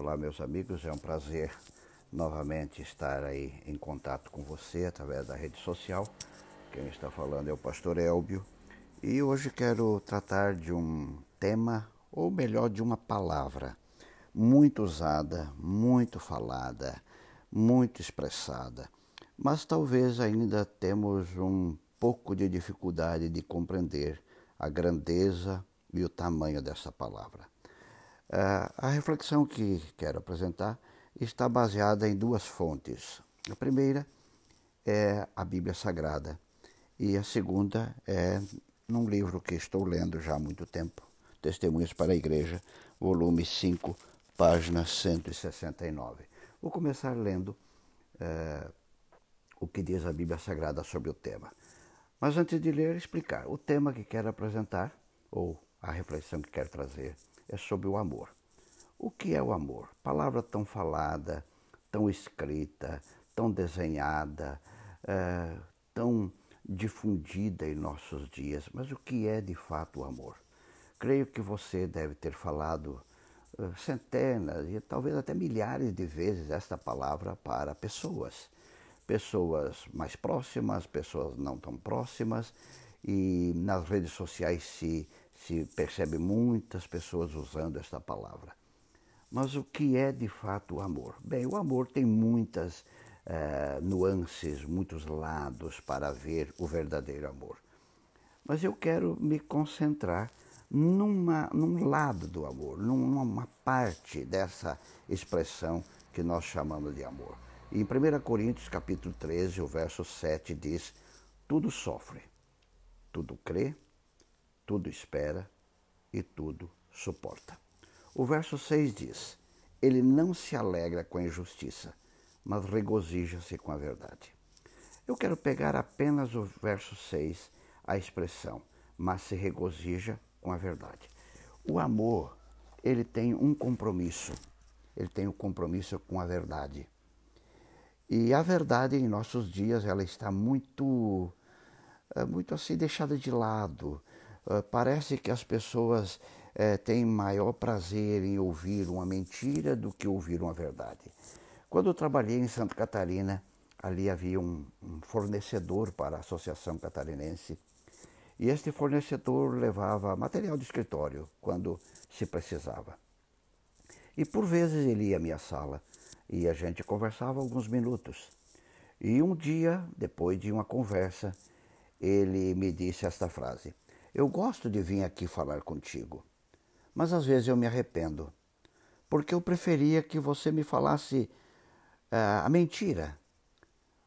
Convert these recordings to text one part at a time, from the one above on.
Olá, meus amigos, é um prazer novamente estar aí em contato com você através da rede social. Quem está falando é o pastor Elbio e hoje quero tratar de um tema, ou melhor, de uma palavra muito usada, muito falada, muito expressada, mas talvez ainda temos um pouco de dificuldade de compreender a grandeza e o tamanho dessa palavra. Uh, a reflexão que quero apresentar está baseada em duas fontes. A primeira é a Bíblia Sagrada e a segunda é num livro que estou lendo já há muito tempo, Testemunhas para a Igreja, volume 5, página 169. Vou começar lendo uh, o que diz a Bíblia Sagrada sobre o tema. Mas antes de ler, explicar. O tema que quero apresentar, ou a reflexão que quero trazer, é sobre o amor. O que é o amor? Palavra tão falada, tão escrita, tão desenhada, é, tão difundida em nossos dias, mas o que é de fato o amor? Creio que você deve ter falado uh, centenas e talvez até milhares de vezes esta palavra para pessoas. Pessoas mais próximas, pessoas não tão próximas, e nas redes sociais se se percebe muitas pessoas usando esta palavra. Mas o que é de fato o amor? Bem, o amor tem muitas uh, nuances, muitos lados para ver o verdadeiro amor. Mas eu quero me concentrar numa, num lado do amor, numa parte dessa expressão que nós chamamos de amor. em 1 Coríntios capítulo 13, o verso 7 diz, tudo sofre, tudo crê, tudo espera e tudo suporta. O verso 6 diz: Ele não se alegra com a injustiça, mas regozija-se com a verdade. Eu quero pegar apenas o verso 6, a expressão, mas se regozija com a verdade. O amor, ele tem um compromisso, ele tem o um compromisso com a verdade. E a verdade em nossos dias, ela está muito, eh, muito assim deixada de lado. Ah, parece que as pessoas eh, têm maior prazer em ouvir uma mentira do que ouvir uma verdade. Quando eu trabalhei em Santa Catarina, ali havia um, um fornecedor para a Associação Catarinense e este fornecedor levava material de escritório quando se precisava. E por vezes ele ia à minha sala e a gente conversava alguns minutos. E um dia, depois de uma conversa, ele me disse esta frase: eu gosto de vir aqui falar contigo, mas às vezes eu me arrependo, porque eu preferia que você me falasse uh, a mentira,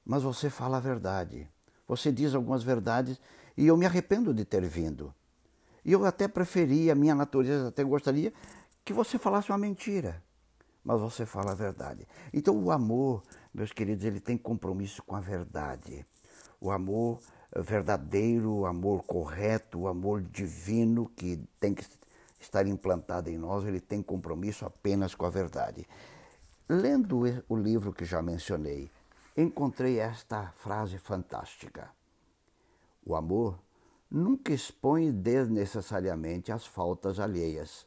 mas você fala a verdade. Você diz algumas verdades e eu me arrependo de ter vindo. E eu até preferia, a minha natureza até gostaria que você falasse uma mentira, mas você fala a verdade. Então o amor, meus queridos, ele tem compromisso com a verdade. O amor verdadeiro, o amor correto, o amor divino que tem que estar implantado em nós, ele tem compromisso apenas com a verdade. Lendo o livro que já mencionei, encontrei esta frase fantástica. O amor nunca expõe desnecessariamente as faltas alheias.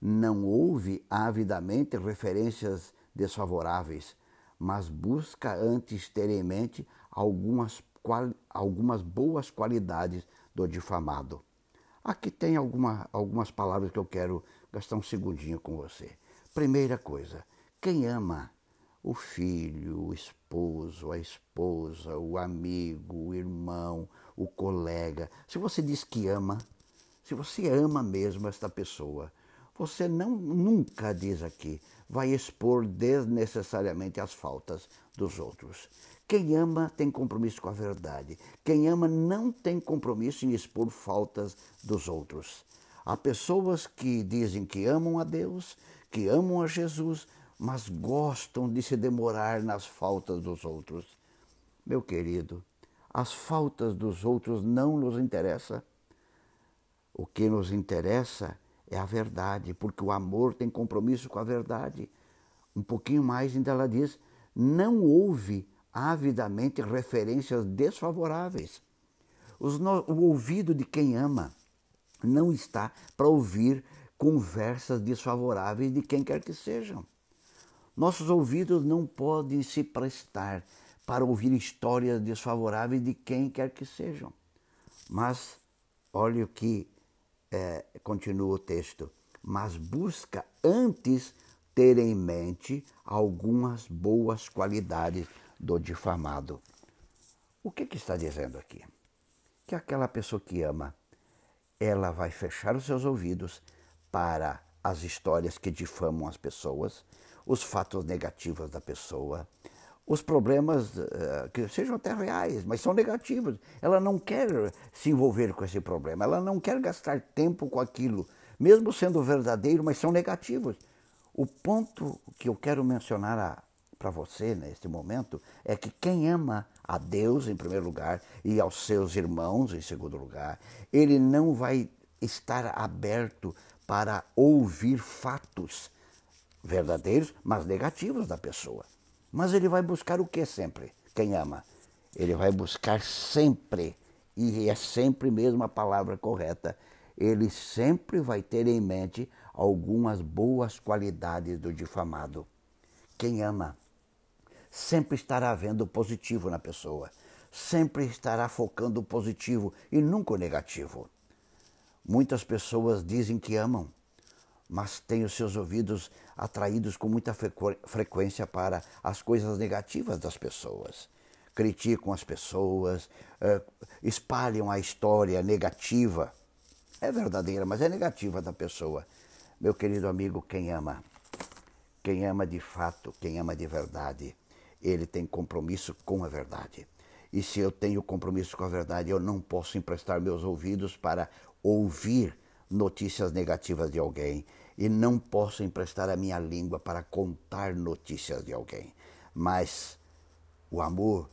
Não ouve avidamente referências desfavoráveis, mas busca antes ter em mente algumas qual, algumas boas qualidades do difamado. Aqui tem alguma, algumas palavras que eu quero gastar um segundinho com você. Primeira coisa, quem ama o filho, o esposo, a esposa, o amigo, o irmão, o colega, se você diz que ama, se você ama mesmo esta pessoa, você não nunca diz aqui vai expor desnecessariamente as faltas dos outros. Quem ama tem compromisso com a verdade. Quem ama não tem compromisso em expor faltas dos outros. Há pessoas que dizem que amam a Deus, que amam a Jesus, mas gostam de se demorar nas faltas dos outros. Meu querido, as faltas dos outros não nos interessa. O que nos interessa é a verdade, porque o amor tem compromisso com a verdade. Um pouquinho mais ainda ela diz: não houve avidamente referências desfavoráveis. o ouvido de quem ama não está para ouvir conversas desfavoráveis de quem quer que sejam. Nossos ouvidos não podem se prestar para ouvir histórias desfavoráveis de quem quer que sejam. Mas olhe o que é, continua o texto. Mas busca antes ter em mente algumas boas qualidades do difamado. O que, que está dizendo aqui? Que aquela pessoa que ama, ela vai fechar os seus ouvidos para as histórias que difamam as pessoas, os fatos negativos da pessoa, os problemas uh, que sejam até reais, mas são negativos. Ela não quer se envolver com esse problema, ela não quer gastar tempo com aquilo, mesmo sendo verdadeiro, mas são negativos. O ponto que eu quero mencionar para você neste momento é que quem ama a Deus em primeiro lugar e aos seus irmãos em segundo lugar, ele não vai estar aberto para ouvir fatos verdadeiros, mas negativos da pessoa. Mas ele vai buscar o que sempre? Quem ama? Ele vai buscar sempre, e é sempre mesmo a palavra correta, ele sempre vai ter em mente algumas boas qualidades do difamado. Quem ama sempre estará vendo o positivo na pessoa, sempre estará focando o positivo e nunca o negativo. Muitas pessoas dizem que amam, mas têm os seus ouvidos atraídos com muita frequência para as coisas negativas das pessoas. Criticam as pessoas, eh, espalham a história negativa. É verdadeira, mas é negativa da pessoa. Meu querido amigo, quem ama, quem ama de fato, quem ama de verdade, ele tem compromisso com a verdade. E se eu tenho compromisso com a verdade, eu não posso emprestar meus ouvidos para ouvir notícias negativas de alguém e não posso emprestar a minha língua para contar notícias de alguém. Mas o amor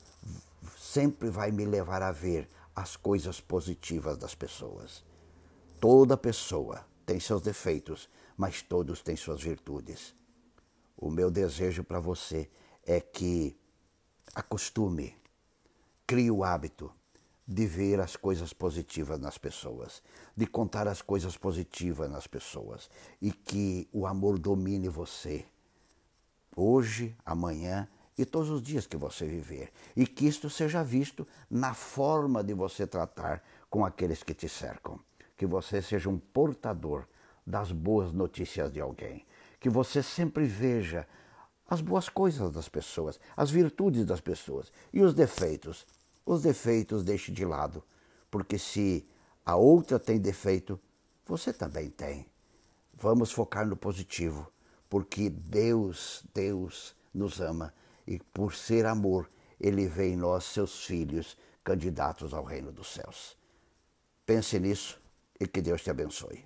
sempre vai me levar a ver as coisas positivas das pessoas. Toda pessoa tem seus defeitos, mas todos têm suas virtudes. O meu desejo para você é que acostume, crie o hábito de ver as coisas positivas nas pessoas, de contar as coisas positivas nas pessoas e que o amor domine você hoje, amanhã e todos os dias que você viver. E que isto seja visto na forma de você tratar com aqueles que te cercam, que você seja um portador das boas notícias de alguém, que você sempre veja as boas coisas das pessoas, as virtudes das pessoas e os defeitos os defeitos deixe de lado, porque se a outra tem defeito, você também tem. Vamos focar no positivo, porque Deus, Deus nos ama e por ser amor, ele vê em nós seus filhos candidatos ao reino dos céus. Pense nisso e que Deus te abençoe.